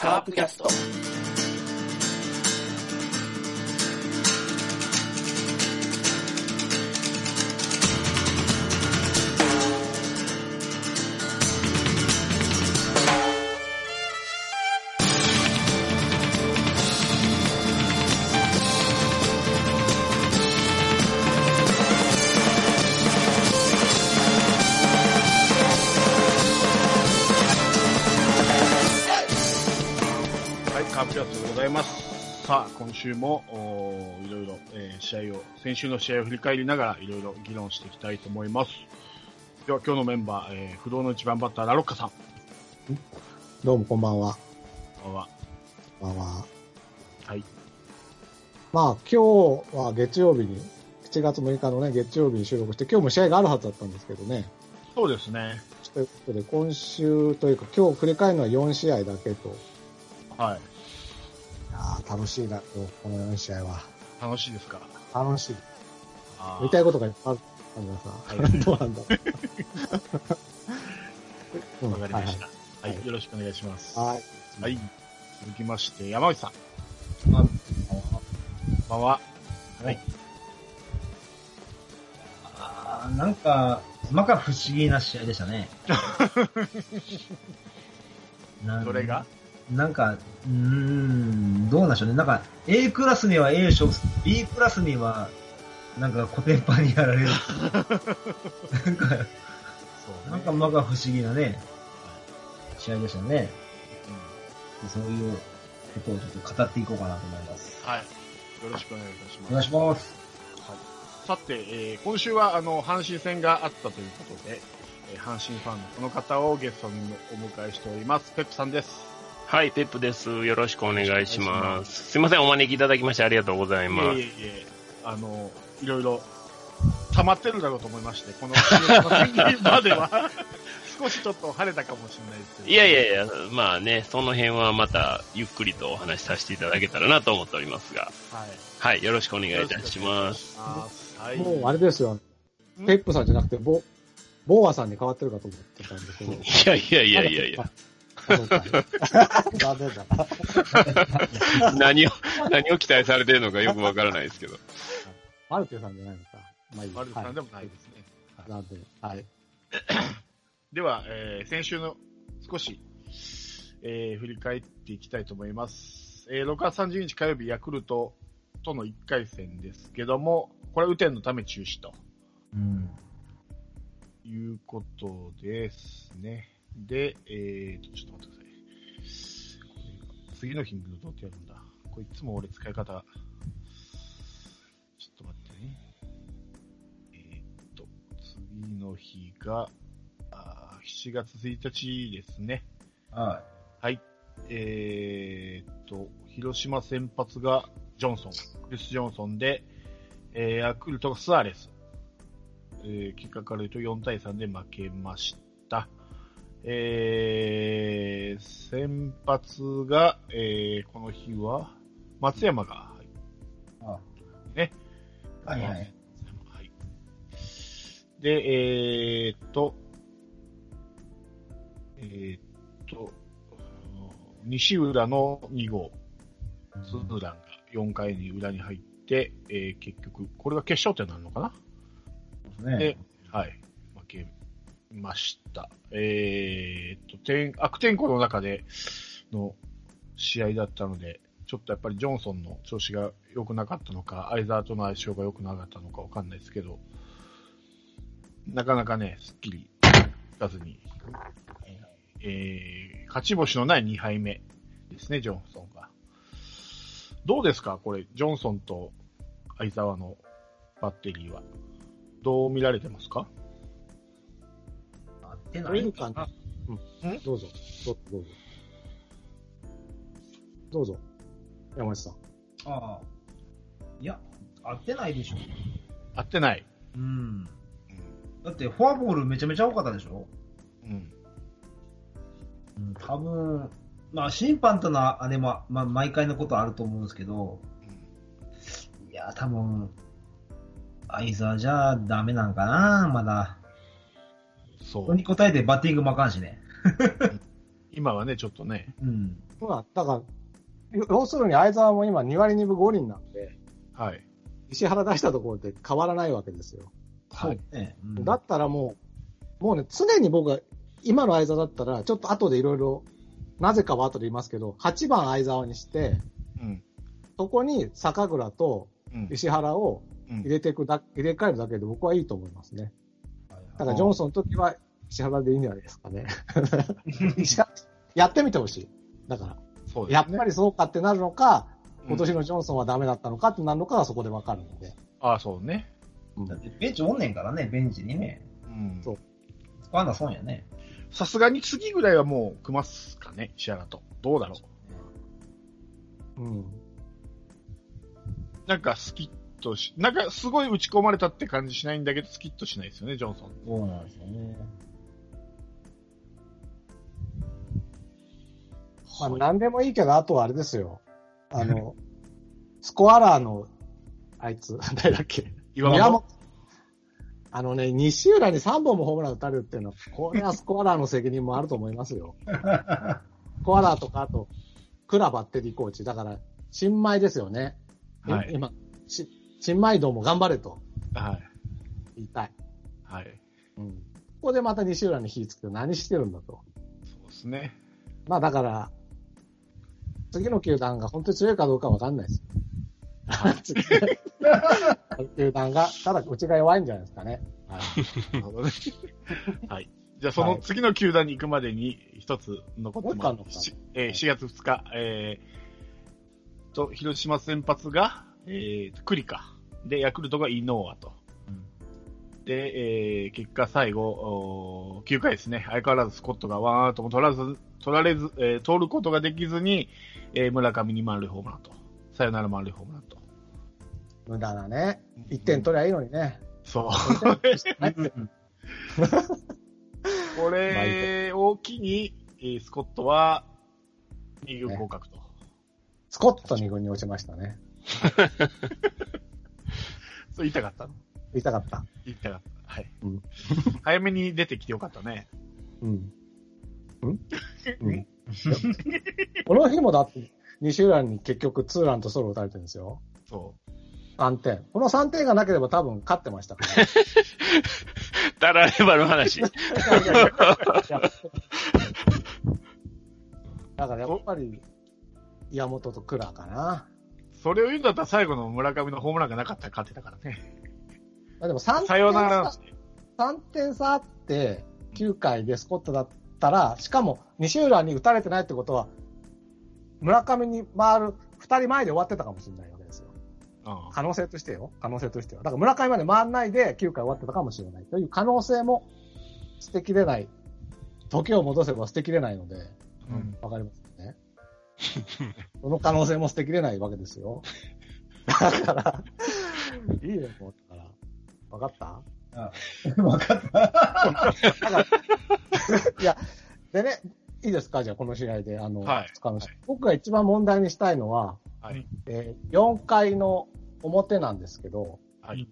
カープキャスト。週も、いろいろ、えー試合を、先週の試合を振り返りながら、いろいろ議論していきたいと思います。では、今日のメンバー、えー不動の一番バッター、ラロッカさん。どうもこんばんは。こんばんは。こんばんは。はい。まあ、今日は月曜日に、7月6日のね、月曜日に収録して、今日も試合があるはずだったんですけどね。そうですね。ということで、今週というか、今日振り返るのは4試合だけと。はい。いやー楽しいな、この4試合は。楽しいですか？楽しい。見たいことがいっぱいある。皆さん。どうなんだ うんわかりました。はい、はいよろしくお願いします。はい。ははいい。続きまして、山内さん。あこんばんは。はい。あーなんか、まか不思議な試合でしたね。なんどれが？なんか、うーん、どうなんでしょうね。なんか、A クラスには A 賞、B クラスには、なんか、コテンパンにやられる。なんか、そうなんかまか不思議なね、試合でしたね。うんそういうことをちょっと語っていこうかなと思います。はい。よろしくお願いいたします。お願いします。さて、えー今週はあの阪神戦があったということで、えー阪神ファンのこの方をゲストにお迎えしております。ペップさんです。はい、ペップです。よろしくお願いします。すいません、お招きいただきましてありがとうございます。いえいえいえ、あの、いろいろ溜まってるだろうと思いまして、この次までは 少しちょっと晴れたかもしれないですけど。いやいやいや、まあね、その辺はまたゆっくりとお話しさせていただけたらなと思っておりますが、はい。はい、よろしくお願いいたします。す。はい。もうあれですよ。んペップさんじゃなくて、ボ、ボーアさんに変わってるかと思ってたんですけど。いやいやいやいやいや、あ。そうか残念だな。何を、何を期待されてるのかよくわからないですけど。マルテさんじゃないのか。まあいい。マルテさんでも。もないですね。なんで、はい。では、えー先週の少し、えー振り返っていきたいと思います。えー6月30日火曜日、ヤクルトとの1回戦ですけども、これは雨天のため中止とうん。いうことですね。で、えーと、ちょっと待ってください。次の日にどうやってやるんだ？これいつも俺使い方、ちょっと待ってね。えーっと、次の日が、あー7月1日ですね。ははい。えーっと、広島先発がジョンソン、クリス・ジョンソンで、えー、ヤクルトがスアレス。えー、結果から言うと4対3で負けました。えー、先発が、えー、この日は、松山が、はいあね。い。はいはい。はい。で、えーっと、えーっと、西浦の2号、ツーランが4回に裏に入って、えー結局、これが決勝点なのかな？ねで、はい、ました。えーっと、天、悪天候の中での試合だったので、ちょっとやっぱりジョンソンの調子が良くなかったのか、相沢との相性が良くなかったのかわかんないですけど、なかなかね、すっきりいかずに、えー、勝ち星のない2敗目ですね、ジョンソンが。どうですかこれ、ジョンソンと相沢のバッテリーは。どう見られてますか？てなとい？いうかかな。どうぞ。どうぞ。どうぞ。どうぞ。山内さん。ああ。いや、合ってないでしょ。合ってない。うん。だって、フォアボールめちゃめちゃ多かったでしょうん。うん、多分、まあ、審判とのあれも、まあ、毎回のことあると思うんですけど、いや、多分、相沢じゃダメなんかな、まだ。そうそれ。に応えてバッティングもあかんしね。今はね、ちょっとね。うん。まあ、だから、要要するに相沢も今2割2分5厘なんで、はい。石原出したところで変わらないわけですよ。はい。ね。うんだったらもう、もうね、常に僕は、今の相沢だったら、ちょっと後でいろいろ、なぜかは後で言いますけど、8番相沢にして、うん。そこに坂倉とうん。石原をうん入れていくだ、入れ替えるだけで僕はいいと思いますね。だからジョンソンの時は石原でいいんじゃないですかね。やってみてほしい。だから、そうですね。やっぱりそうかってなるのか、うん今年のジョンソンはダメだったのかってなるのかはそこでわかるので。ああ、そうね。うんだってベンチおんねんからね、ベンチにね。うん。そう使わな損やね。さすがに次ぐらいはもう組ますかね、石原と。どうだろう。うん。なんかスキッとし、なんかすごい打ち込まれたって感じしないんだけど、スキッとしないですよね、ジョンソン。そうなんですよね。まあ、なんでもいいけど、あとはあれですよ。あの、スコアラーの、あいつ、誰だっけ？岩本。あのね、西浦に3本もホームラン打たれるっていうのは、これはスコアラーの責任もあると思いますよ。スコアラーとか、あと、クラバッテリーコーチ。だから、新米ですよね。はい今、し新米道も頑張れとはい。言いたい。はい。うん。ここでまた西浦に火つけて何してるんだと。そうですね。まあだから、次の球団が本当に強いかどうかわかんないです。次の 球団が、ただうちが弱いんじゃないですかね。はい。なるほどね。はい。じゃあその次の球団に行くまでに一つ残ってます。しえー4月2日、えー、と、広島先発が、えー、栗か。で、ヤクルトがイノーアと。で、えー、結果最後、おー9回ですね。相変わらずスコットがワンアウトも取らず、取られず、えー、通ることができずに、えー、村上に満塁ホームランと。さよなら満塁ホームランと。無駄なね。1点取りゃいいのにね。そう。はい これを機に、えースコットは、二軍合格と。スコット2軍に落ちましたね。そう言いたかったの？言いたかった。言いたかった。はい。うん早めに出てきてよかったね。うん。ん？うん。この日もだって、西浦に結局ツーランとソロ打たれてるんですよ。そ3点。この3点がなければ多分勝ってましたから。たらればの話。だからやっぱり、岩本と倉かな。う。それを言うんだったら最後の村上のホームランがなかったら勝ってたからね。まあでも3さよなら点差、3点差あって、9回でスコットだったら、しかも西浦に打たれてないってことは、村上に回る2人前で終わってたかもしれないわけですよ。うん可能性としてよ。可能性としては。だから村上まで回らないで9回終わってたかもしれないという可能性も捨てきれない。時を戻せば捨てきれないので、うんわかります。その可能性も捨てきれないわけですよ。だから、いいよ、もう。だから。わかった？あ わかった。いや、でね、いいですか？じゃあ、この試合で、あの、はい二日の試合はい僕が一番問題にしたいのは、はい。えー4回の表なんですけど、はい。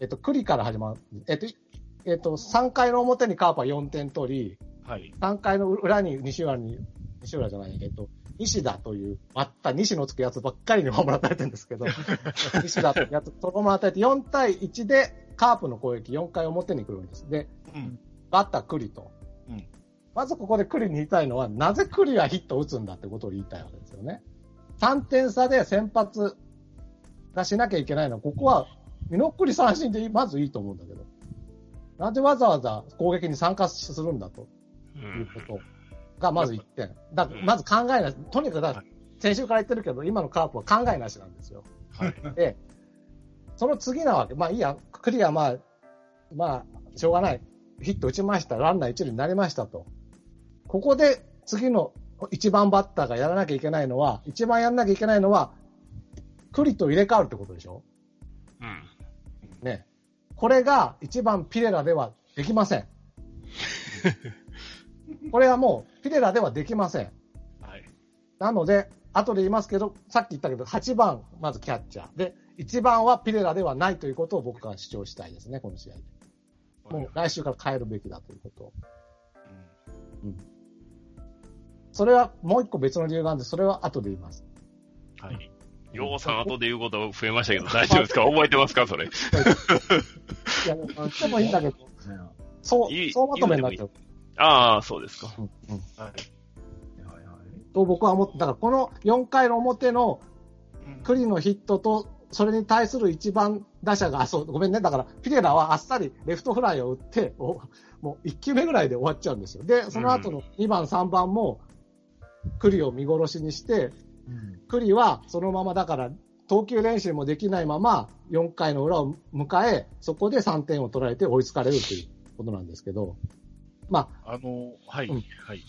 えっと、栗から始まる、えっと、いえっと、3回の表にカープは4点取り、はい。3回の裏に西浦に、西浦じゃない、えっと、西田という、また西のつくやつばっかりにホームラン打たれてるんですけど、西田というやつ、そのまま与えて4対1でカープの攻撃4回表に来るんです。で、うん。バッター栗と。うんまずここで栗に言いたいのは、なぜ栗がヒットを打つんだってことを言いたいわけですよね。3点差で先発がしなきゃいけないのは、ここは、見送り三振でまずいいと思うんだけど、なんでわざわざ攻撃に参加するんだとういうんことがまず1点。だまず考えなし、とにかくだはい先週から言ってるけど、今のカープは考えなしなんですよ。はい。で、その次なわけ。まあいいや、クリアまあ、まあ、しょうがない。ヒット打ちました。ランナー一塁になりましたと。ここで次の一番バッターがやらなきゃいけないのは、一番やらなきゃいけないのは、クリと入れ替わるってことでしょ？うん。ね。これが一番ピレラではできません。これはもうピレラではできません。はい。なので、後で言いますけど、さっき言ったけど、8番、まずキャッチャー。で、1番はピレラではないということを僕は主張したいですね、この試合で。もう来週から変えるべきだということを。それはもう一個別の理由があるんで、それは後で言います。はい。ようさん後で言うこと増えましたけど、大丈夫ですか？覚えてますか？それ。いや、でもいいんだけど、そうそうまとめになっちゃう。ああ、そうですか。うんうんはい。はいはいと僕は思って、だからこの4回の表の栗のヒットと、それに対する一番打者が、あ、そう、ごめんね。だから、ピレラはあっさりレフトフライを打って、おもう1球目ぐらいで終わっちゃうんですよ。で、その後の2番、3番も、栗を見殺しにして、うん栗はそのままだから、投球練習もできないまま、4回の裏を迎え、そこで3点を取られて追いつかれるということなんですけど、まあ、あの、はい、うんはい。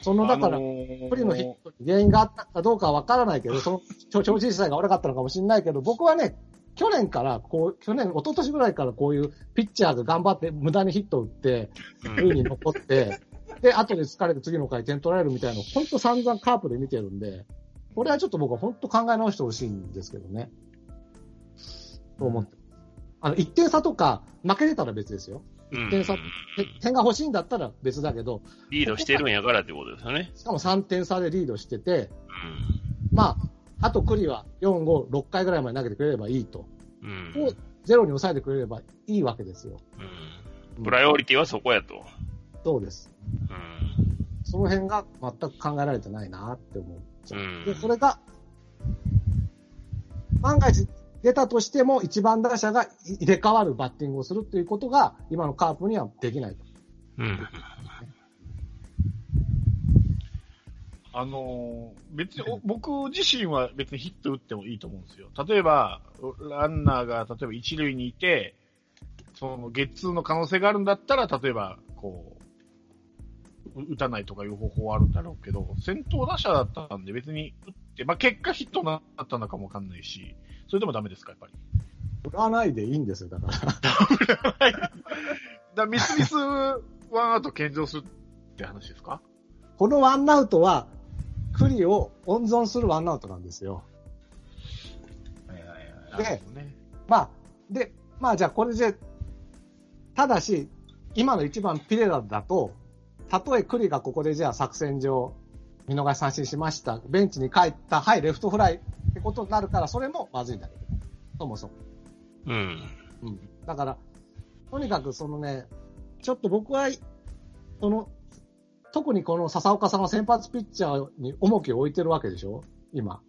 その、だからあ、のー不利のヒットに原因があったかどうかはわからないけど、その、調調子自体が悪かったのかもしれないけど、僕はね、去年から、こう、去年、一昨年ぐらいからこういうピッチャーが頑張って無駄にヒットを打って、うん塁に残って、で、後で疲れて次の回点取られるみたいなの、本当散々カープで見てるんで、これはちょっと僕は本当考え直してほしいんですけどね。と思って。あの、1点差とか負けてたら別ですよ。うん点差て点が欲しいんだったら別だけど、リードしてるんやからってことですよね。しかも3点差でリードしてて、うまあ、あと栗は4、5、6回ぐらいまで投げてくれればいいと。ん。うん。をゼロに抑えてくれればいいわけですよ。うん。プライオリティはそこやと。そうです。うん。その辺が全く考えられてないなって思っちゃう。うんで、それが、万が一出たとしても一番打者が入れ替わるバッティングをするっていうことが今のカープにはできないと。うん。あの別に、僕自身は別にヒット打ってもいいと思うんですよ。例えば、ランナーが例えば一塁にいて、その、ゲッツーの可能性があるんだったら、例えば、こう、打たないとかいう方法はあるんだろうけど、先頭打者だったんで別に打って、まあ、結果ヒットになったのかもわかんないし、それでもダメですか、やっぱり。振らないでいいんですよ、だから。だからミスミスワンアウト献上するって話ですか？このワンアウトは、栗を温存するワンアウトなんですよ。はいはいはいなるほどね。まあ、で、まあじゃあこれで、ただし、今の一番ピレラだと、たとえ栗がここでじゃあ作戦上、見逃し三振しました。ベンチに帰った、はい、レフトフライってことになるから、それもまずいんだけど、そもそも。うん。うん。だから、とにかくそのね、ちょっと僕は、その、特にこの笹岡さんは先発ピッチャーに重きを置いてるわけでしょ？今。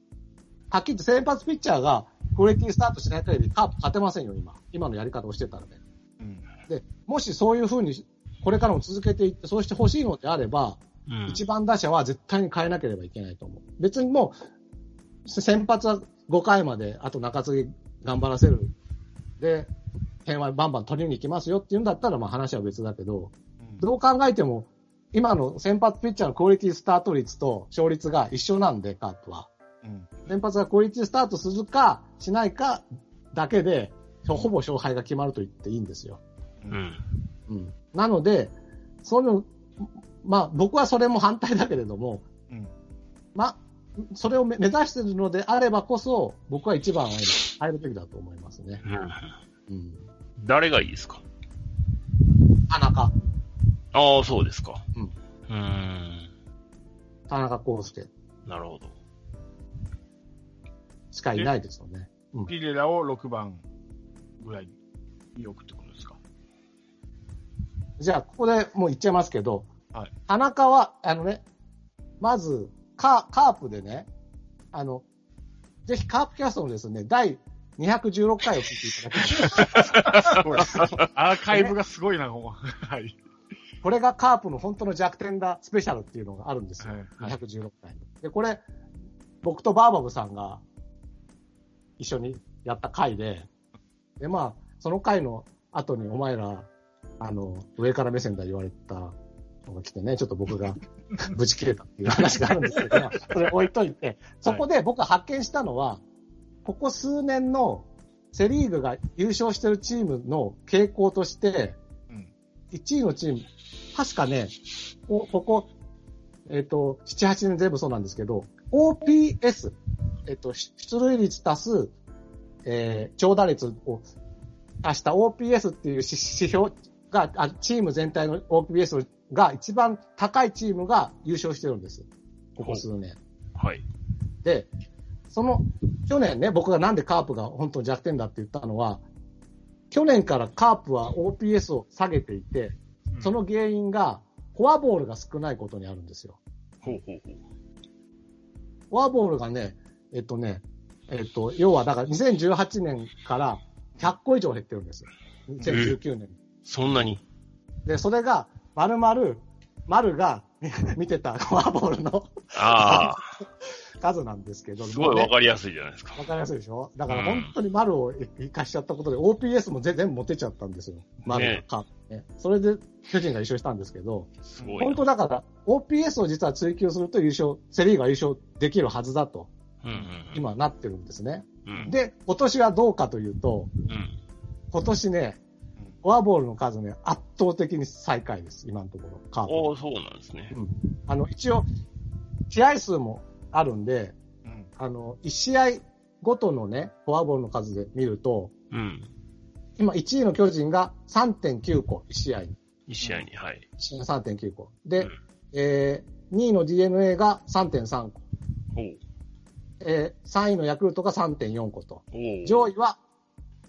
はっきり言って先発ピッチャーがクオリティスタートしない限りカープ勝てませんよ、今。今のやり方をしてたらね。うん。で、もしそういう風に、これからも続けていって、そうしてほしいのであれば、うん。一番打者は絶対に変えなければいけないと思う。別にもう、先発は5回まで、あと中継ぎ頑張らせる。で、点はバンバン取りに行きますよって言うんだったら、まあ話は別だけど、どう考えても、今の先発ピッチャーのクオリティスタート率と勝率が一緒なんで、カープは。うん。先発がクオリティスタートするか、しないかだけで、ほぼ勝敗が決まると言っていいんですよ。うん。うん。なので、その、まあ僕はそれも反対だけれども、うん。まあ、それを目目指しているのであればこそ、僕は一番は入るべきだと思いますね。うん。うん。誰がいいですか？田中、ああ、そうですか。うん。うーん。田中康介なるほど。しかいないですよね。うん。ピレラを6番ぐらいに置くってことですか？じゃあ、ここでもう言っちゃいますけど、はい田中は、あのね、まず、カカープでね、あの、ぜひカープキャストのですね、第216回を聞いていただきたい。アーカイブがすごいな、もうはい。これがカープの本当の弱点だスペシャルっていうのがあるんですよ。はいはい216回に。で、これ、僕とバーバブさんが一緒にやった回で、で、まあ、その回の後にお前ら、あの、上から目線だ言われたのが来てね、ちょっと僕がぶち切れたっていう話があるんですけど、まあそれ置いといて、そこで僕が発見したのは、ここ数年のセリーグが優勝してるチームの傾向として、うん。1位のチーム、確かね、おここ、えっ、と、7、8年全部そうなんですけど、OPS、えっ、と、出塁率足す、えー長打率を足した OPS っていう指指標が、あチーム全体の OPS が一番高いチームが優勝してるんです。ここ数年。はい。で、その、去年ね、僕がなんでカープが本当に弱点だって言ったのは、去年からカープは OPS を下げていて、その原因が、フォアボールが少ないことにあるんですよ。ほうほうほう。フォアボールがね、えっとね、えっと、要はだから2018年から100個以上減ってるんですよ。2019年。そんなに？で、それが、丸々、丸が 見てたフォアボールのあ数なんですけど、あ、すごいわかりやすいじゃないですか。わかりやすいでしょ？だから本当に丸を生かしちゃったことで、OPS も全部持ってっちゃったんですよ。丸がねカープね。それで巨人が優勝したんですけど。本当だから、OPS を実は追求すると優勝、セリーが優勝できるはずだと、うんうんうん、今なってるんですね。うん、で、今年はどうかというと、うん。今年ね、フォアボールの数ね、圧倒的に最下位です、今のところ、カープ。おおそうなんですね。あの、一応、試合数もあるんで、うんあの、1試合ごとのね、フォアボールの数で見ると、うん。今1位の巨人が3.9個、1試合に。一試合に、はい。1試合に3.9個。で、うんえー、2位の DNA が3.3個。えー、3位のヤクルトが3.4個と。上位は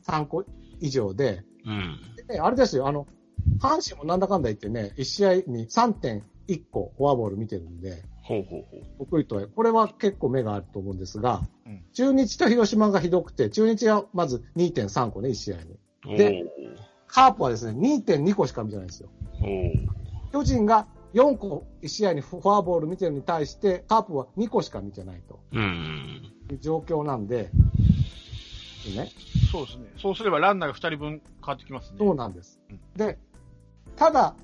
3個以上で、うん。でね、あれですよ、あの、阪神もなんだかんだ言ってね、1試合に3.1個フォアボール見てるんで、ほうほうほう。僕とは、これは結構目があると思うんですが、うん中日と広島がひどくて、中日がまず2.3個ね、1試合に。でカープはですね、2.2個しか見てないんですよ。巨人が4個1試合にフォアボール見てるのに対して、カープは2個しか見てないと。いう状況なんで、ね、そうですね。そうすればランナーが2人分変わってきますね。そうなんですうん。で、ただ、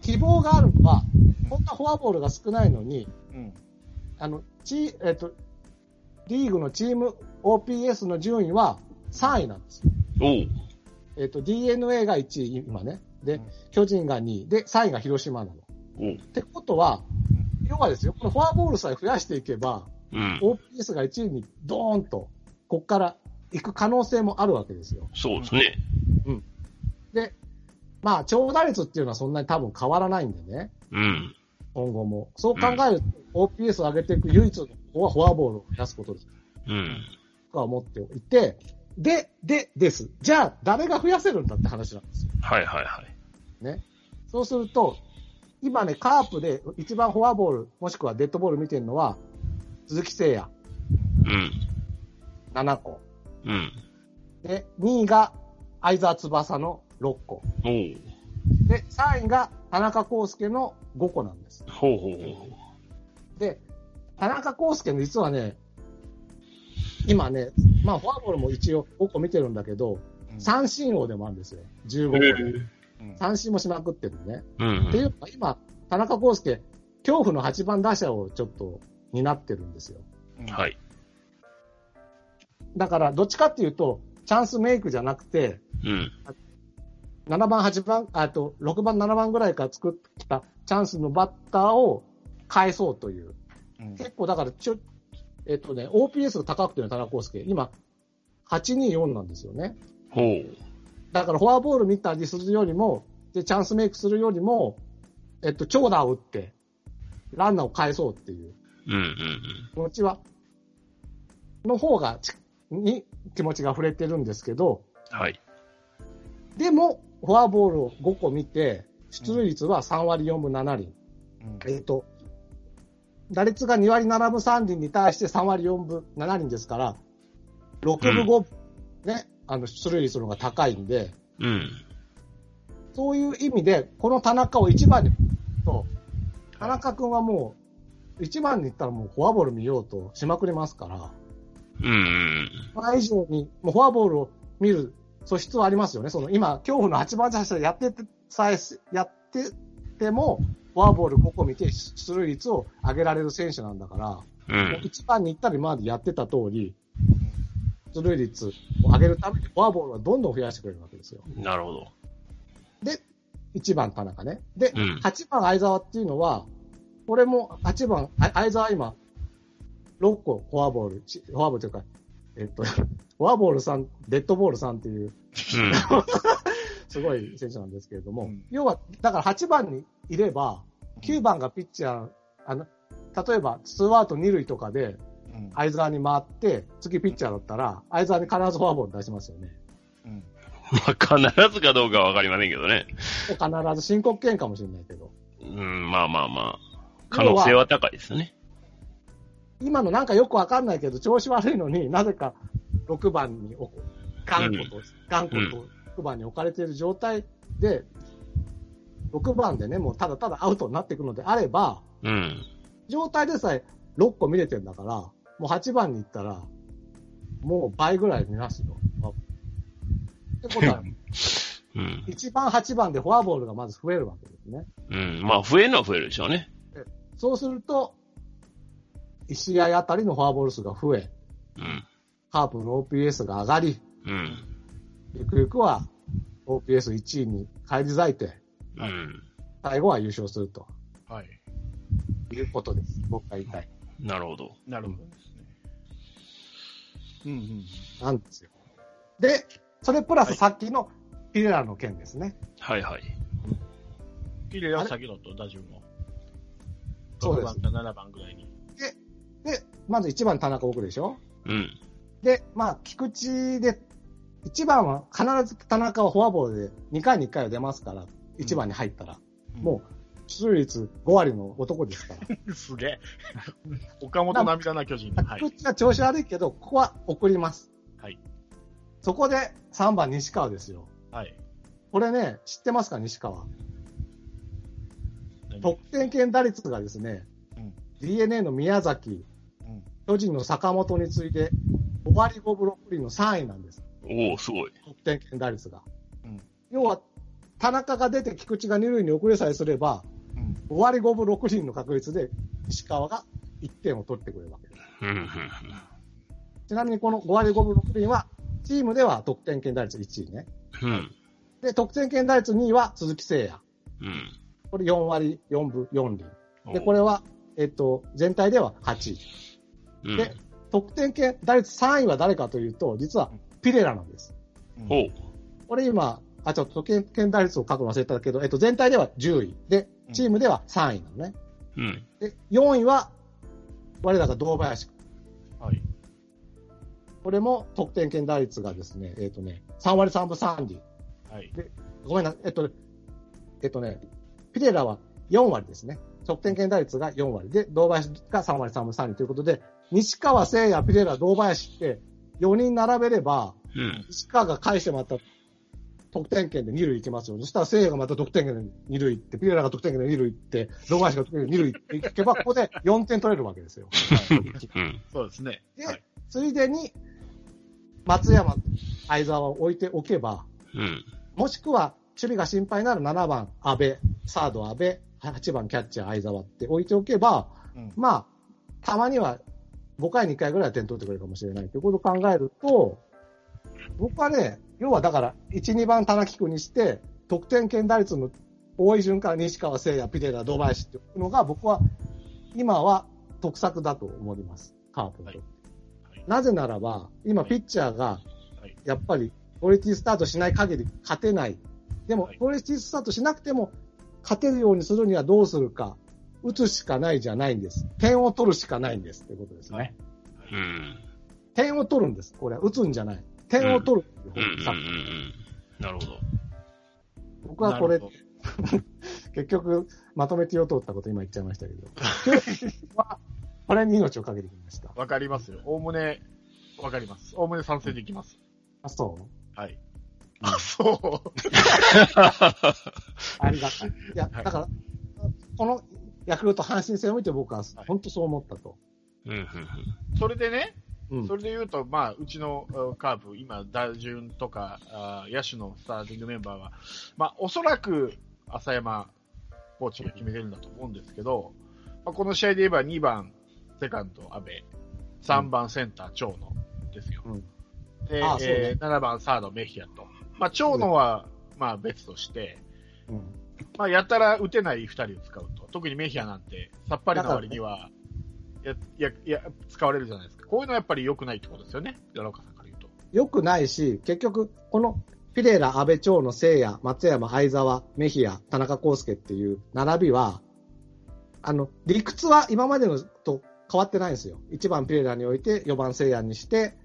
希望があるのは、こんなフォアボールが少ないのに、うん。あの、チえっと、リーグのチーム OPS の順位は3位なんですよ。おうえっと、DNA が1位、今ね。でうん、巨人が2位。で、3位が広島なの。ってことは、要はですよ、このフォアボールさえ増やしていけば、うん。OPS が1位にドーンと、こっから行く可能性もあるわけですよ。そうですね。で、まあ、長打率っていうのはそんなに多分変わらないんでね、うん。今後も。そう考えると、OPS を上げていく唯一の方はフォアボールを増やすことです。うん。とは思っていて、で、で、です。じゃあ、誰が増やせるんだって話なんですよ。はいはいはい。ね。そうすると、今ね、カープで一番フォアボール、もしくはデッドボール見てるのは、鈴木誠也、うん。7個。うん。で、2位が相沢翼の6個。で、3位が田中康介の5個なんです。ほうほうほう。で、田中康介の実はね、今ね、まあフォアボールも一応5個見てるんだけど、うん三振王でもあるんですよ。15個へで。うん三振もしまくってるね。うんっていうのは今、田中康介、恐怖の8番打者をちょっと担ってるんですよ。うんはい。だから、どっちかっていうと、チャンスメイクじゃなくて、うん。7番、8番、あと、6番、7番ぐらいから作ってきたチャンスのバッターを返そうという。うん結構だからちょ、えっとね、OPS が高くてね、田中康介。今、824なんですよね。ほう。だからフォアボール見たりするよりも、で、チャンスメイクするよりも、えっと、長打を打って、ランナーを返そうっていううんうん気持ちは、の方がち、に気持ちが触れてるんですけど、うん。はい。でも、フォアボールを5個見て、出塁率は3割4分7厘。うんえっ、と、打率が2割7分3厘に対して3割4分7厘ですから、6分5分、ね、あの、出塁率の方が高いんで、うん。そういう意味で、この田中を1番にと、田中君はもう、1番に行ったらもうフォアボール見ようとしまくりますから、うんうん。それ以上に、もうフォアボールを見る素質はありますよね。その今、恐怖の8番打者でやっててさえ、やってても、フォアボール5個見て出塁率を上げられる選手なんだから、うん。もう1番に行ったら今までやってた通り、出塁率を上げるためにフォアボールはどんどん増やしてくれるわけですよ。なるほど。で、1番田中ね。で、うん8番相沢っていうのは、これも8番、あ相沢今、6個フォアボール、ちフォアボールというか、えっと、フォアボール3、デッドボール3っていううん。すごい選手なんですけれども、うん要は、だから8番にいれば、9番がピッチャー、あの、例えば、ツーアウト2塁とかで、うん相沢に回って、次ピッチャーだったら、相沢に必ずフォアボール出しますよね。うんまあ、必ずかどうかはわかりませんけどね。で必ず申告権かもしれないけど。うん、まあまあまあ。可能性は高いですね。今のなんかよくわかんないけど、調子悪いのに なぜか6番にお、頑固と、頑固と6番に置かれている状態で、6番でね、もうただただアウトになっていくのであれば、うん。状態でさえ6個見れてんだから、もう8番に行ったら、もう倍ぐらい見ますよ。ってことは、うん。1番、8番でフォアボールがまず増えるわけですね。うん。まあ、増えるのは増えるでしょうね。そうすると、1試合あたりのフォアボール数が増え、うん。カープの OPS が上がり、うん。ゆくゆくは OPS1 位に返り咲いて、うん。最後は優勝するとはい。いうことです。僕が言いたい。なるほど。なるほどですね。うんうん。なんですよ。で、それプラスさっきのピレラの件ですね。はいはい。ピレラ先のと打順を。そうです6番か7番ぐらいに。で、まず1番田中奥でしょ？うん。で、まあ、菊池で、1番は必ず田中はフォアボールで2回に1回は出ますから、1番に入ったら。もう、出塁率5割の男ですから。うん。すげえ。岡本涙な巨人。はい菊。池は調子悪いけど、ここは送ります。はい。そこで3番西川ですよ。はい。これね、知ってますか西川？何？得点圏打率がですね、うん DNA の宮崎、うん巨人の坂本に次いで、5割5分6厘の3位なんです。おおすごい。得点圏打率が。うん要は、田中が出て菊池が二塁に遅れさえすれば、うん5割5分6厘の確率で石川が1点を取ってくれるわけです。うん。うん。ちなみにこの5割5分6厘は、チームでは得点圏打率1位ね。うん。で、得点圏打率2位は鈴木誠也。うん。これ4割4分4厘。で、おこれは、えっと、全体では8位。うん。で得点圏打率3位は誰かというと、実はピレラなんです。うんほう。これ今、あ、ちょっと得点圏打率を書くの忘れたけど、えっと、全体では10位。で、チームでは3位なのね。うん。で、4位は、我らが堂林。はい。これも得点圏打率がですね、えっ、とね、3割3分3厘。はい。ごめんな、えっと、えっとね、ピレラは4割ですね。得点圏打率が4割で、堂林が3割3分3厘ということで、西川聖也、ピレラ、堂林って4人並べれば、うん。西川が返してまた得点圏で2塁行きますよ。そしたら聖也がまた得点圏で2塁行って、ピレラが得点圏で2塁行って、堂林が得点圏で2塁行けば、ここで4点取れるわけですよ。うん。そうですね。ではい。ついでに、松山、相沢を置いておけば、うん。もしくは、守備が心配なら7番、安倍、サード安倍、8番キャッチャー相沢って置いておけば、うんまあ、たまには5回に1回ぐらいは点取ってくれるかもしれないということを考えると、僕はね、要はだから、1、2番棚木君にして、得点圏打率の多い順から西川聖也、ピレラ、堂林っていうのが、僕は今は得策だと思います。カープにと。ってはい。なぜならば、今ピッチャーがはい、やっぱりクオリティスタートしない限り勝てない。でもはい、クオリティスタートしなくても、勝てるようにするにはどうするか、打つしかないじゃないんです。点を取るしかないんですということですね。はいうん。点を取るんです。これは打つんじゃない。点を取るってうん。いうう方ん。うん。なるほど。僕はこれ 結局、まとめて言おうと思ったこと今言っちゃいましたけど、これに命をかけてきました。どわかりますよ。おおむね、わかります。おおむね賛成できます。あ、そう？はい。あ、そう。ありがたい。いや、はいだから、このヤクルト阪神戦を見て僕は本当そう思ったと。それでね、うん。それで言うと、まあ、うちのあカープ、今、打順とか、あ野手のスターティングメンバーは、まあ、おそらく、浅山コーチが決めてるんだと思うんですけど、まあ、この試合で言えば2番、セカンド、阿部、3番、センター、長野ですよ。うん。で、ああそうね。えー7番、サード、メヒアと。まあ、長野は、まあ、別として、うんまあ、やたら打てない2人を使うと。特にメヒアなんて、さっぱりの割には、や、や、や、使われるじゃないですか。こういうのはやっぱり良くないってことですよね。奈良岡さんから言うと。良くないし、結局、このピレラ、安倍長野、聖也、松山、相沢、メヒア、田中康介っていう並びは、あの、理屈は今までのと変わってないんですよ。1番ピレラにおいて、4番聖也にして、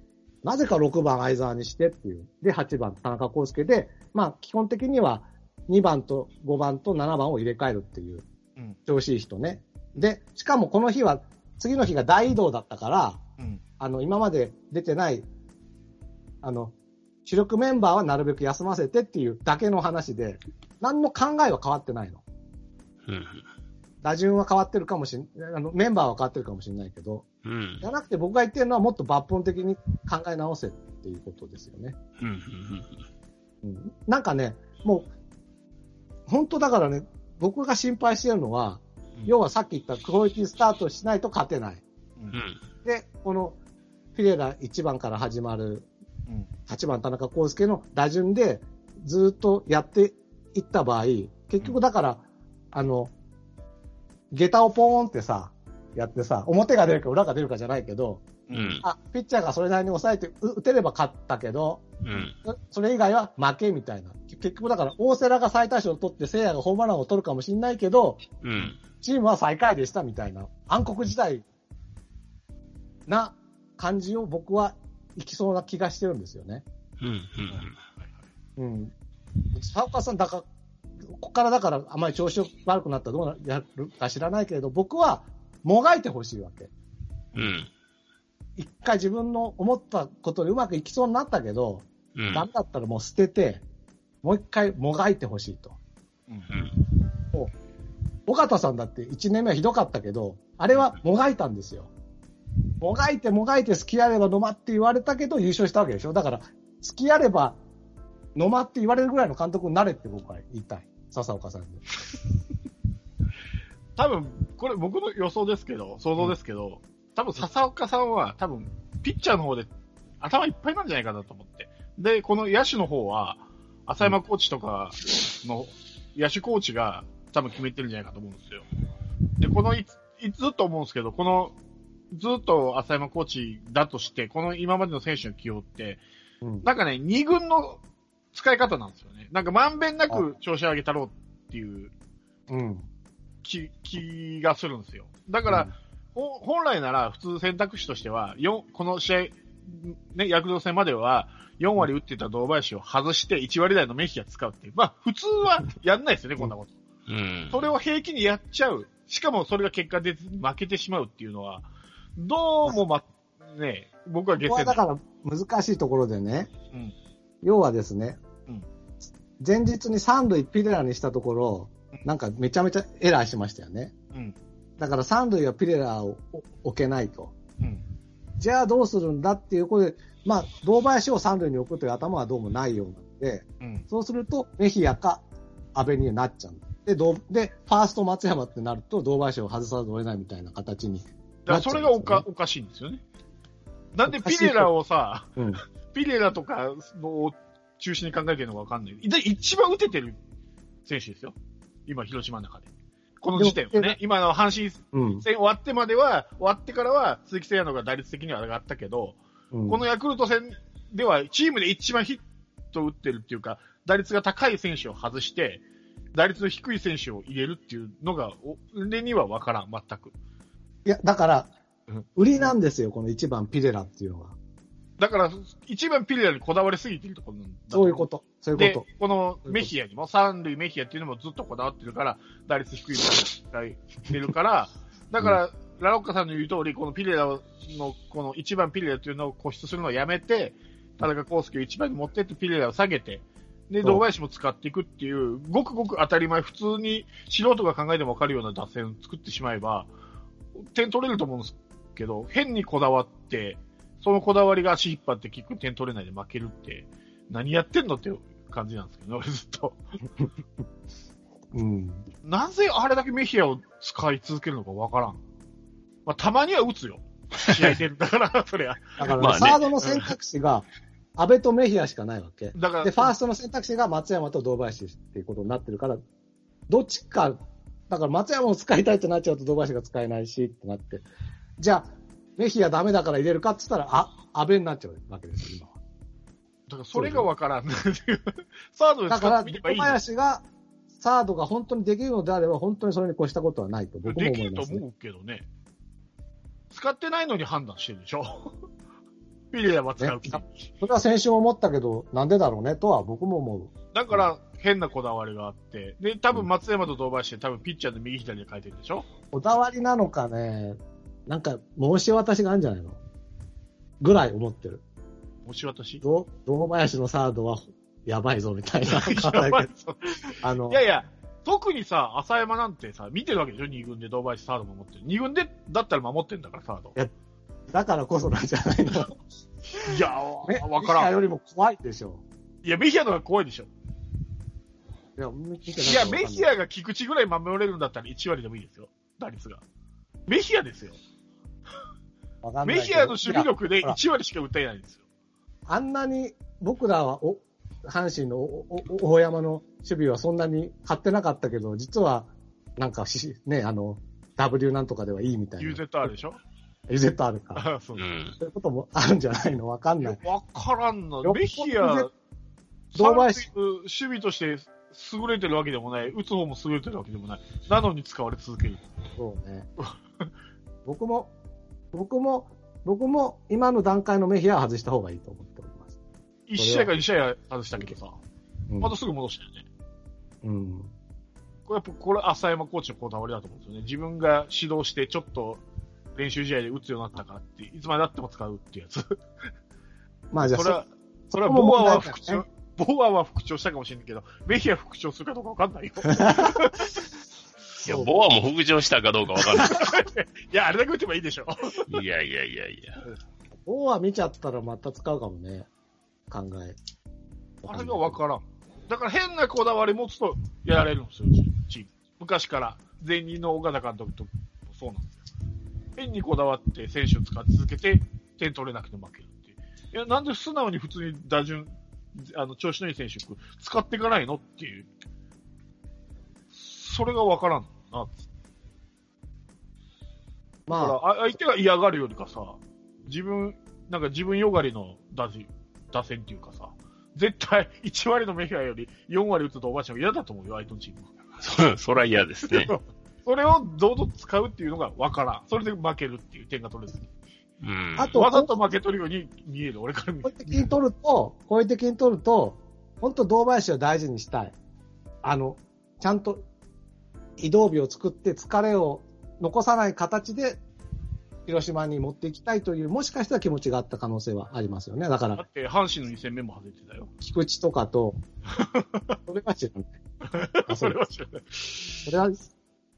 なぜか6番相沢にしてっていう。で、8番田中康介で、まあ、基本的には2番と5番と7番を入れ替えるっていううん。調子いい人ね。で、しかもこの日は、次の日が大移動だったから、うん。あの、今まで出てない、あの、主力メンバーはなるべく休ませてっていうだけの話で、何の考えは変わってないの。うん。打順は変わってるかもしん、あの、メンバーは変わってるかもしれないけど、うんじ。ゃなくて僕が言ってるのはもっと抜本的に考え直せっていうことですよね。うん。うん、なんかね、もう、本当だからね、僕が心配してるのは、要はさっき言ったクオリティスタートしないと勝てない。うんうん。で、このフィレラ1番から始まるうん。8番田中康介の打順でずっとやっていった場合、結局だから、あの、下駄をポーンってさ、やってさ、表が出るか裏が出るかじゃないけど、うん。あ、ピッチャーがそれなりに抑えてう打てれば勝ったけど、うん。それ以外は負けみたいな。結局だから、大瀬良が最多勝を取って、聖夜がホームランを取るかもしれないけど、うん。チームは最下位でしたみたいな、暗黒時代な感じを僕はいきそうな気がしてるんですよね。うん。うん。佐岡さん、だから、ここからだからあまり調子悪くなったらどうなやるか知らないけれど、僕はもがいてほしいわけ。うん。一回自分の思ったことでうまくいきそうになったけど、うん。ダメだったらもう捨てて、もう一回もがいてほしいと。うん。尾形さんだって1年目はひどかったけど、あれはもがいたんですよ。もがいてもがいて好きあれば飲まって言われたけど優勝したわけでしょだから、好きあれば飲まって言われるぐらいの監督になれって僕は言いたい。笹岡さんに。多分、これ僕の予想ですけど、想像ですけど、多分笹岡さんは多分、ピッチャーの方で頭いっぱいなんじゃないかなと思って。で、この野手の方は、浅山コーチとかの野手コーチが多分決めてるんじゃないかと思うんですよ。で、このいいずっと思うんですけど、この、ずっと浅山コーチだとして、この今までの選手の起用って、うん。なんかね、二軍の使い方なんですよね。なんかまんべんなく調子上げたろうっていううん。気気がするんですよ。だから、ほ本来なら普通選択肢としては、この試合、ね、ヤクルト戦までは4割打ってた堂林を外して1割台のメヒア使うっていう。まあ普通はやんないですよね、こんなこと。うん。それを平気にやっちゃう。しかもそれが結果で負けてしまうっていうのは、どうもま、ね、僕はこ下世代。こはだから難しいところでね、うん要はですね、うん前日に三塁ピレラにしたところ、なんかめちゃめちゃエラーしましたよね。うん。だから三塁はピレラを置けないと。うん。じゃあどうするんだっていうことで、まあ、堂林を三塁に置くという頭はどうもないようなので、うん。そうすると、メヒアか安倍になっちゃう。で、どうで、ファースト松山ってなると、堂林を外さざるを得ないみたいな形に。だからそれがおかおかしいんですよね。なんでピレラをさ、うん。ピレラとかのを中心に考えてるのかわかんない。で、一番打ててる選手ですよ。今、広島の中で。この時点ね、今の阪神うん。戦終わってまでは、終わってからは、鈴木誠也の方が打率的には上がったけど、うんこのヤクルト戦では、チームで一番ヒット打ってるっていうか、打率が高い選手を外して、打率の低い選手を入れるっていうのが、俺にはわからん、全く。いや、だからうん、売りなんですよ、この1番ピレラっていうのが。だから、一番ピレラにこだわりすぎてるところなんだとそういうこと。そういうでこ、このメヒアにも、三塁メヒアっていうのもずっとこだわってるから、打率低いのが出るから、だから、ラロッカさんの言う通り、このピレラの、この一番ピレラっていうのを固執するのをやめて、田中康介を一番に持ってってピレラを下げて、で、堂林も使っていくっていう、ごくごく当たり前、普通に素人が考えてもわかるような打線を作ってしまえば、点取れると思うんですけど、変にこだわって、そのこだわりが足引っ張って結局点取れないで負けるって、何やってんのって感じなんですけどね、俺ずっと。と。うん。なぜあれだけメヒアを使い続けるのかわからん。まあ、たまには打つよ。試合で。だから、そりゃ。だから、まあねサードの選択肢が、安倍とメヒアしかないわけ。だから、で、ファーストの選択肢が松山と堂林っていうことになってるから、どっちか、だから松山を使いたいってなっちゃうと堂林が使えないしってなって、じゃあ、メヒアダメだから入れるかって言ったら、あ、安倍になっちゃうわけですよ、今は。だからそれがわからん。サードでだから、小林が、サードが本当にできるのであれば、本当にそれに越したことはないと僕もできると思います、ね。思うけどね。使ってないのに判断してるでしょ。フィリアは使う気ねそれは先週も思ったけど、なんでだろうねとは僕も思う。だから、変なこだわりがあって。で、多分松山と同倍して、多分ピッチャーで右左で変えてるでしょこだわりなのかね、なんか申し渡しがあるんじゃないの？ぐらい思ってる。もし私。ど堂林のサードはやばいぞみたいな。やばいそうあのい、やいや、特にさ、浅山なんてさ、見てるわけでしょ？二軍で堂林サード守ってる。二軍で、だったら守ってんだから、サード。だからこそなんじゃないの？いや、ねわからん。ミヒアよりも怖いでしょ。いや、メヒアの方が怖いでしょ。いや、いや、メヒア。アが菊池ぐらい守れるんだったら1割でもいいですよ。打率が。メヒアですよ。メヒアの守備力でいや1割しか打ってないんですよ。あんなに僕らはお、阪神のおお大山の守備はそんなに張ってなかったけど、実は、なんかし、ね、あの、W なんとかではいいみたいな。UZR でしょ？UZR か。あそうう。ん。そういうこともあるんじゃないの？わかんない。わからんなメヒア、堂林守備として優れてるわけでもない、打つ方も優れてるわけでもない。なのに使われ続ける。そうね。僕も、僕も、僕も今の段階のメヒアは外した方がいいと思っております。1試合か2試合外したけどさ、うんまたすぐ戻したよね。うん。これやっぱ、これ浅山コーチのこだわりだと思うんですよね。自分が指導してちょっと練習試合で打つようになったからって、いつまでだっても使うってやつ。まあじゃあそれは、それはボアは復調ね、ボアは復調したかもしれないけど、メヒア復調するかどうかわかんないよ。いや、ボアも復調したかどうかわかんな いや、あれだけ打てばいいでしょ。い。いやいやいやいや。ボーア見ちゃったらまた使うかもね。考え。あれがわからん。だから変なこだわり持つとやられるんですよ、チーム。昔から、前任の岡田監督ともそうなんですよ。変にこだわって選手を使い続けて、点取れなくて負けるっていう。いや、なんで素直に普通に打順、あの、調子のいい選手使っていかないのっていう。それがわからんな。だまあ、相手が嫌がるよりかさ、自分、なんか自分よがりの打線打線っていうかさ、絶対1割のメヒアより4割打つとおばあちゃんが嫌だと思うよ、相手のチームは。そそら嫌ですね。それを堂々と使うっていうのがわからん。それで負けるっていう点が取れずに。うん。あとわざと負け取るように見える、俺から見こういう的に取ると、こういう的に取ると、本当堂林を大事にしたい。あの、ちゃんと移動日を作って疲れを残さない形で、広島に持っていきたいという、もしかしたら気持ちがあった可能性はありますよね。だから、だって、阪神の2戦目も外れてたよ。菊池とかと、それは知らない。あ それは知らない。それは、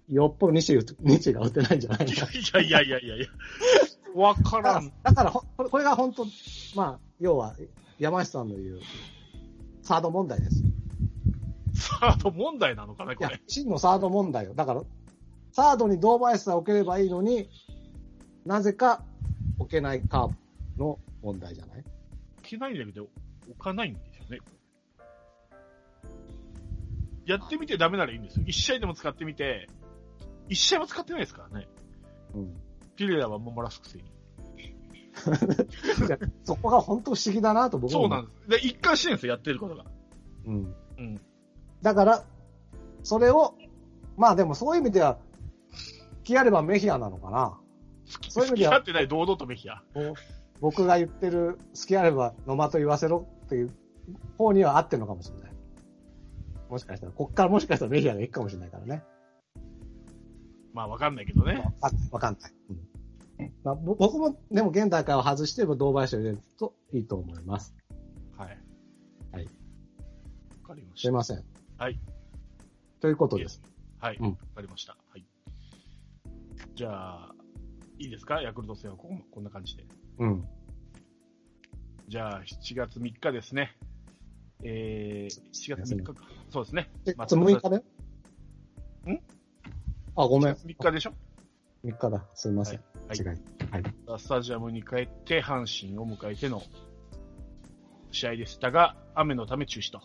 よっぽど西打西が打てないんじゃないのいやいやいやいやいや。わからん。だからほ、これこれが本当、まあ、要は、山下さんの言う、サード問題ですよ。サード問題なのかな、いやこれ。、真のサード問題よ。だから、サードに堂林さんを置ければいいのに、なぜか置けないカーブの問題じゃない？置けないんだけど、置かないんですよね。やってみてダメならいいんですよ。一試合でも使ってみて、一試合も使ってないですからね。うん。ピレラは守らすくせに。そこが本当不思議だなと僕は思そうなんです。で、一貫してるんですよ、やってることが。うん。うん。だから、それを、まあでもそういう意味では、キアレバメヒアなのかな。そういう意味では付き合ってない堂々とメヒア。僕が言ってる、好きあれば野間と言わせろっていう方には合ってるのかもしれない。もしかしたら、こっからもしかしたらメヒアがいくかもしれないからね。まあわかんないけどね。わわかんない。うんまあ、ぼ僕も、でも現段階を外しても堂林を入れるといいと思います。はい。はい。わかりました。すいません。はい。ということです。はい。うんわかりました。はい。じゃあ、いいですか？ヤクルト戦はこここんな感じで。うん。じゃあ、7月3日ですね。えー、7月3日か。そうですね。で、まあ6日だよ。ん？あ、ごめん。3日でしょ？3日だ。すいません。はい違い。スタジアムに帰って阪神を迎えての試合でしたが、雨のため中止と。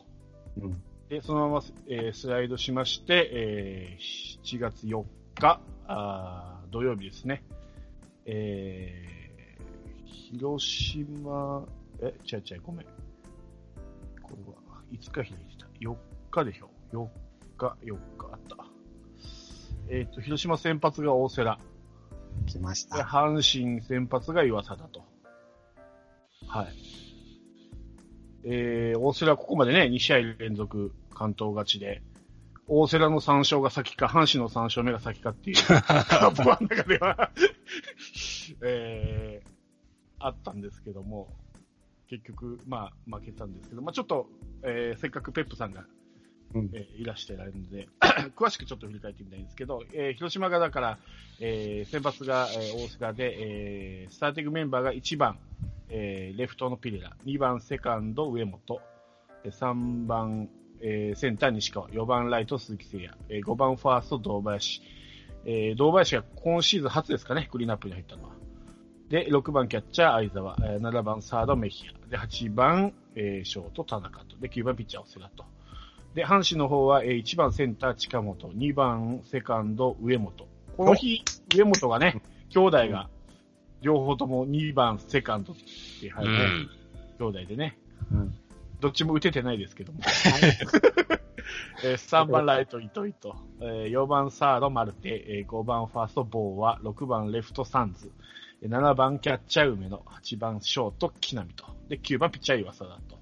うん。で、そのまま、えースライドしまして、えー7月4日あー土曜日ですね。えー広島、え、違う違う、ごめん。これは、いつか開いてた。4日でしょ。4日、4日あった。えっ、と、広島先発が大瀬良。で、来ました。阪神先発が岩佐だと。はい。えー、大瀬良はここまでね、2試合連続関東勝ちで、大瀬良の3勝が先か、阪神の3勝目が先かっていう、カープワンの中では、えー、あったんですけども、結局、まあ、負けたんですけど、まあちょっと、えー、せっかくペップさんが、うん。えーいらしてられるので、詳しくちょっと振り返ってみたいんですけど、えー広島がだから、えー先発が、えー大阪で、えースターティングメンバーが1番、えーレフトのピレラ、2番セカンド上本、3番、えーセンター西川、4番ライト鈴木誠也、えー5番ファースト堂林、えー堂林が今シーズン初ですかね、クリーンアップに入ったのは。で、6番キャッチャー相沢、7番サードメヒア、で、8番、えーショート田中と、で、9番ピッチャーオセラと。で、阪神の方は、えー1番センター近本、2番セカンド上本。この日、上本がね、兄弟が、両方とも2番セカンドって入うる、ん。兄弟でね。うんどっちも打ててないですけども。えー3番ライト糸井と、えー4番サードマルテ、えー5番ファーストボーワ、6番レフトサンズ、えー7番キャッチャー梅野、8番ショート木浪と、で9番ピッチャー岩佐だと。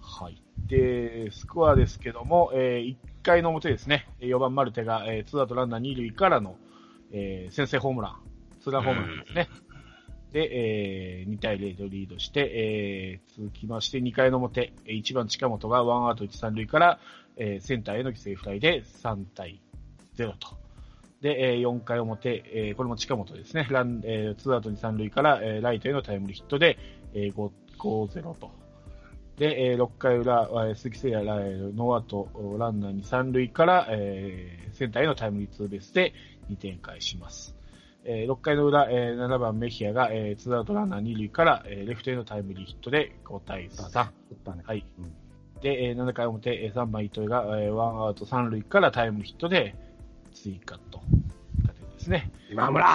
はい。で、スコアですけども、え1回の表ですね、4番マルテが、えー、2アウトランナー2塁からの、えー先制ホームラン、ツーランホームランですね。で、えー2対0とリードして、えー続きまして2回の表、1番近本がワンアウト1、3塁から、えーセンターへの犠牲フライで3対0と。で、えー4回表、えーこれも近本ですね。ラン、えー、2アウト2、3塁から、えーライトへのタイムリーヒットで、えー、5、5-0と。で、えー6回裏、えー鈴木誠也、ラえーノーアウト、ランナー2、3塁から、えーセンターへのタイムリーツーベースで2点返します。えー6回の裏、えー7番メヒアが、えー、2アウトランナー2塁から、えーレフトへのタイムリーヒットで5対3。打ったね。はい。うんで、えー7回表、えー3番糸井が、えー、1アウト3塁からタイムリーヒットで追加と。形ですね。今村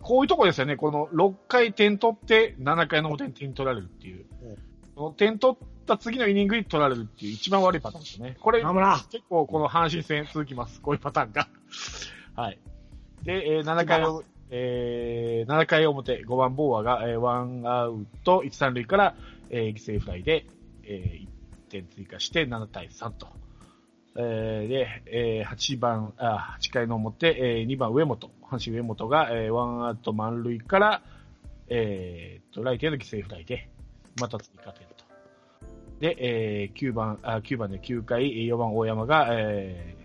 こういうとこですよね。この6回点取って、7回の表に点取られるっていう。うん点取った次のイニングに取られるっていう一番悪いパターンですよね。これ、今村結構この阪神戦続きます。こういうパターンが。はい。で、えー7回を、えー7回表、5番ボーアが、えー、1アウト、1、3塁から、えー犠牲フライで、え1点追加して7対3と。えーで、えー8番、あ、8回の表、えー2番上本、阪神上本が、えー、1アウト満塁から、えー、と、ライトへの犠牲フライで、また追加点と。で、えー9番、あ、9番で9回、4番大山が、えー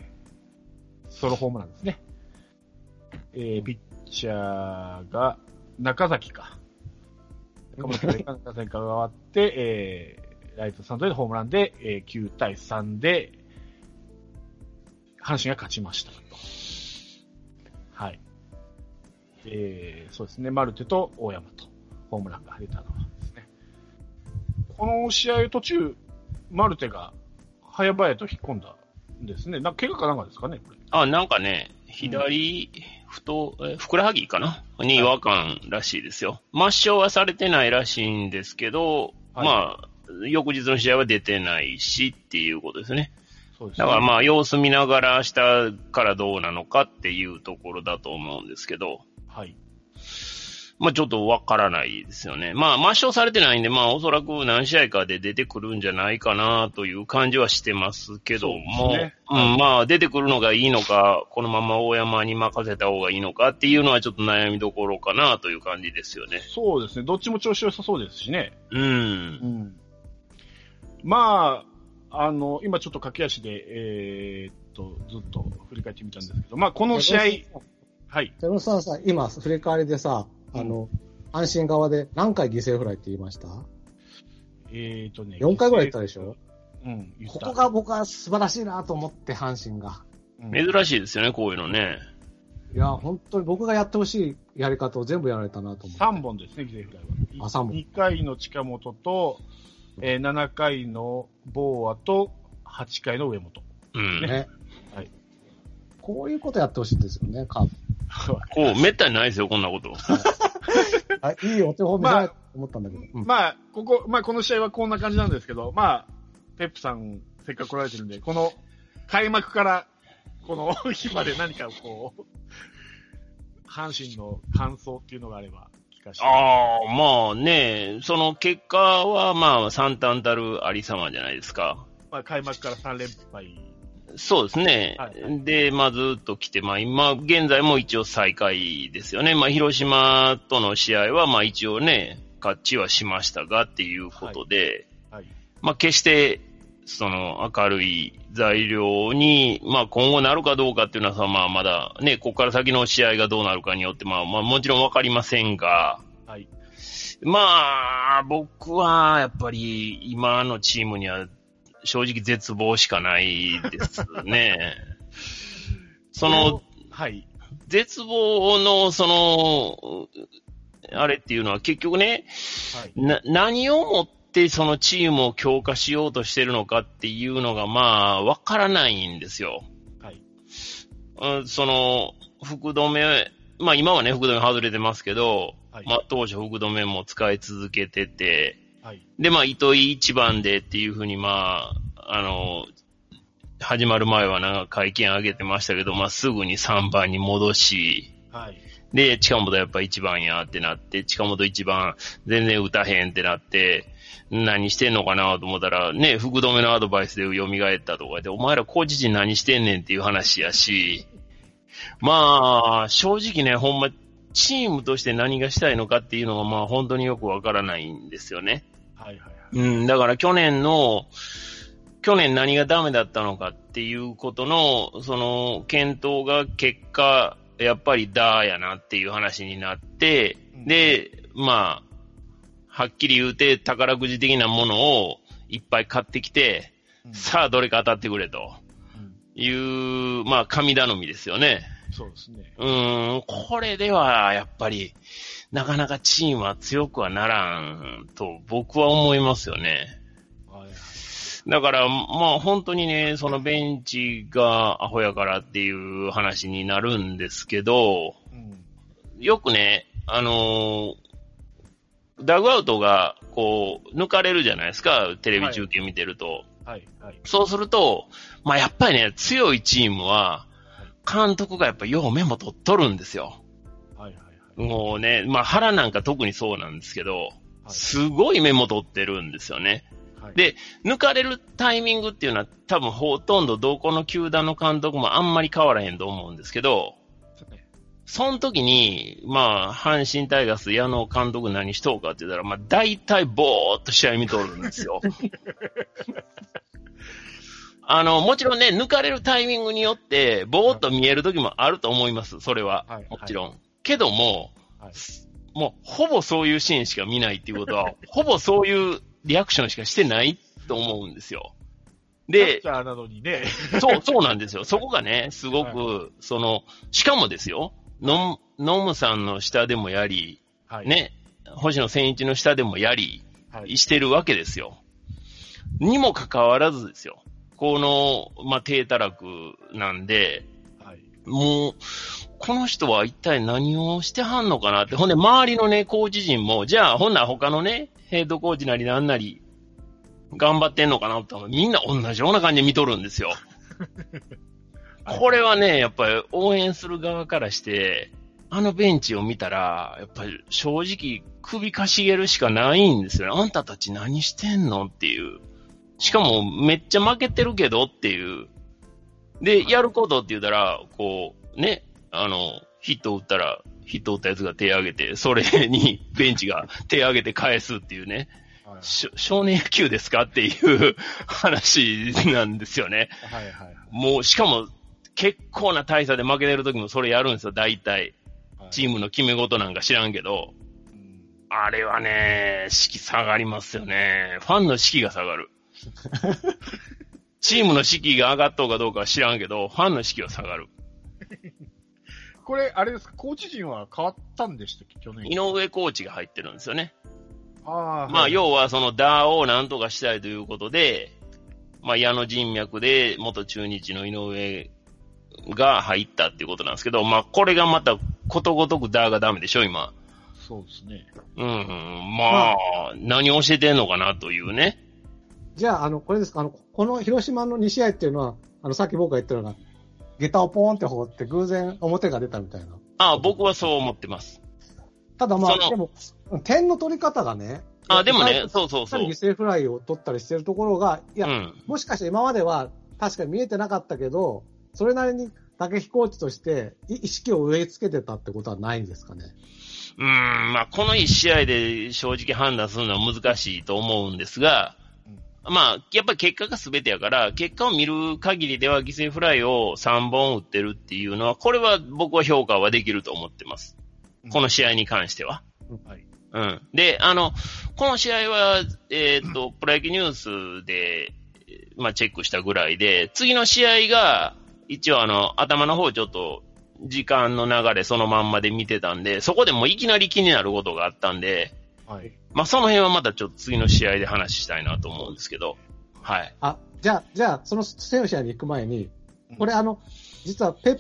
ソロホームランですね。えーピッチャーが中崎か。中本が中崎から回って、えーライトサンドでホームランで、えー9対3で、阪神が勝ちましたと。はい。えーそうですね、マルテと大山と、ホームランが出たのはですね。この試合途中、マルテが早々と引っ込んだんですね。なんか怪我かなんかですかね、これ。あ、なんかね、左、太、えふくらはぎかな？に違和感らしいですよ。抹消はされてないらしいんですけど、はいまあ、翌日の試合は出てないしっていうことですね。そうですだからまあ、様子見ながら明日からどうなのかっていうところだと思うんですけど、はい。まあちょっとわからないですよね。まあ抹消されてないんで、まあおそらく何試合かで出てくるんじゃないかなという感じはしてますけども、そうねうん、まあ出てくるのがいいのか、このまま大山に任せた方がいいのかっていうのはちょっと悩みどころかなという感じですよね。そうですね。どっちも調子良さそうですしね。うん。ん。まあ、あの、今ちょっと駆け足で、えーっと、ずっと振り返ってみたんですけど、まあ、この試合、はい。セブンさんさ、今、振り返りでさ、あの、阪神側で何回犠牲フライって言いました？えーっとね。?4 回ぐらい言ったでしょ？うん、ここが僕は素晴らしいなと思って、阪神が。うん珍しいですよね、こういうのね。いや、本当に僕がやってほしいやり方を全部やられたなと思って。3本ですね、犠牲フライは。あ三本2回の近本と、えー7回のボーアと、8回の上本。うん。ね。はい。こういうことやってほしいんですよね、カープ。こう、めったにないですよ、こんなこと。あいいお手本見せられて思ったんだけど。うんまあ、ここ、まあ、この試合はこんな感じなんですけど、まあ、ペップさん、せっかく来られてるんで、この、開幕から、この 日まで何かこう、阪神の感想っていうのがあれば、聞かせて。ああ、まあね、その結果はまあ、三端たるありさまじゃないですか。まあ、開幕から3連敗。そうですね。はいで、まあずっと来て、まあ今、現在も一応最下位ですよね。まあ広島との試合は、まあ一応ね、勝ちはしましたがっていうことで、はい。まあ決して、その明るい材料に、まあ今後なるかどうかっていうのはさ、まあまだね、ここから先の試合がどうなるかによって、まあまあもちろんわかりませんが、はい。まあ、僕はやっぱり今のチームには正直絶望しかないですね。その、はい。絶望の、その、あれっていうのは結局ね、はい。な、何をもってそのチームを強化しようとしてるのかっていうのがまあ、わからないんですよ。はい。うんその、福留、まあ今はね、福留外れてますけど、はいまあ当初福留も使い続けてて、はい。で、まあ、糸井一番でっていうふうに、まあ、あの、始まる前はなんか会見上げてましたけど、まあ、すぐに3番に戻し、はい。で、近本やっぱ一番やってなって、近本一番全然打たへんってなって、何してんのかなと思ったら、ね、福留のアドバイスで蘇ったとかで、お前らコーチ陣何してんねんっていう話やし、まあ、正直ね、ほんま、チームとして何がしたいのかっていうのが、まあ、本当によくわからないんですよね。はい。はい。うん、だから去年の、去年何がダメだったのかっていうことの、その、検討が結果、やっぱりダーやなっていう話になって、うんで、まあ、はっきり言うて宝くじ的なものをいっぱい買ってきて、うんさあどれか当たってくれとうんいう、まあ、神頼みですよね。そうですね。うーん、これではやっぱり、なかなかチームは強くはならんと僕は思いますよね。はい。はい。だから、まあ本当にね、そのベンチがアホやからっていう話になるんですけど、うん。よくね、あのーダグアウトがこう、抜かれるじゃないですか、テレビ中継見てると。はい。はい。そうすると、まあやっぱりね、強いチームは、監督がやっぱようメモ取っとるんですよ。はい。はい。もうね、まあ原なんか特にそうなんですけど、はいすごいメモ取ってるんですよね。はい。で抜かれるタイミングっていうのは多分ほとんどどこの球団の監督もあんまり変わらへんと思うんですけど、その時に、まあ、阪神タイガース矢野監督何しとうかって言ったら、まあ、大体ぼーっと試合見とるんですよ。あの、もちろんね、抜かれるタイミングによって、ぼーっと見える時もあると思います、それは。はいもちろん。けども、はい。もう、ほぼそういうシーンしか見ないっていうことは、ほぼそういうリアクションしかしてないと思うんですよ。でなのにね。そう、そうなんですよ。そこがね、すごく、その、しかもですよ、ノム、ノムさんの下でもやり、はい。。ね、星野千一の下でもやり、はい。してるわけですよ。にもかかわらずですよ。この、まあ、低たらくなんで、はい。もう、この人は一体何をしてはんのかなって。ほんで、周りのね、コーチ陣も、じゃあ、ほんなら他のね、ヘッドコーチなりなんなり、頑張ってんのかなってみんな同じような感じで見とるんですよ。これはね、やっぱり応援する側からして、あのベンチを見たら、やっぱり正直首かしげるしかないんですよね。あんたたち何してんのっていう。しかもめっちゃ負けてるけどっていう。で、やることって言ったら、こう、ね、あの、ヒット打ったら、ヒット打ったやつが手を挙げて、それにベンチが手を挙げて返すっていうね。はい。少年野球ですかっていう話なんですよね。はい。はい。もう、しかも、結構な大差で負けてる時もそれやるんですよ、大体。はい。チームの決め事なんか知らんけど。うんあれはね、士気下がりますよね。ファンの士気が下がる。チームの士気が上がっとうかどうかは知らんけど、ファンの士気は下がる。これ、あれですか、コーチ陣は変わったんでしたっけ、去年。井上コーチが入ってるんですよね。ああ、まあ、はい、要はそのダーをなんとかしたいということで、まあ、矢の人脈で元中日の井上が入ったっていうことなんですけど、まあ、これがまたことごとくダーがダメでしょ、今。そうですね。うん、まあ、何を教えてんのかなというね。じゃあ、あの、これですか、あの、この広島の2試合っていうのは、あの、さっき僕が言ったような、下駄をポーンって放って偶然表が出たみたいな。あ僕はそう思ってます。ただまあ、でも、点の取り方がね、あでもねそうそうそう。犠牲フライを取ったりしてるところが、いや、うん。もしかして今までは確かに見えてなかったけど、それなりに竹飛コーチとしてい意識を植え付けてたってことはないんですかね？うん、まあ、この一試合で正直判断するのは難しいと思うんですが、まあ、やっぱり結果が全てやから、結果を見る限りでは犠牲フライを3本打ってるっていうのは、これは僕は評価はできると思ってます。この試合に関しては。はい。うん。で、あの、この試合は、えっ、と、プロ野球ニュースで、まあ、チェックしたぐらいで、次の試合が、一応あの、頭の方ちょっと、時間の流れそのまんまで見てたんで、そこでもういきなり気になることがあったんで、はい。まあ、その辺はまたちょっと次の試合で話したいなと思うんですけど、はい。あ、じゃあ、じゃあ、その次の試合に行く前に、これあの、実はペップ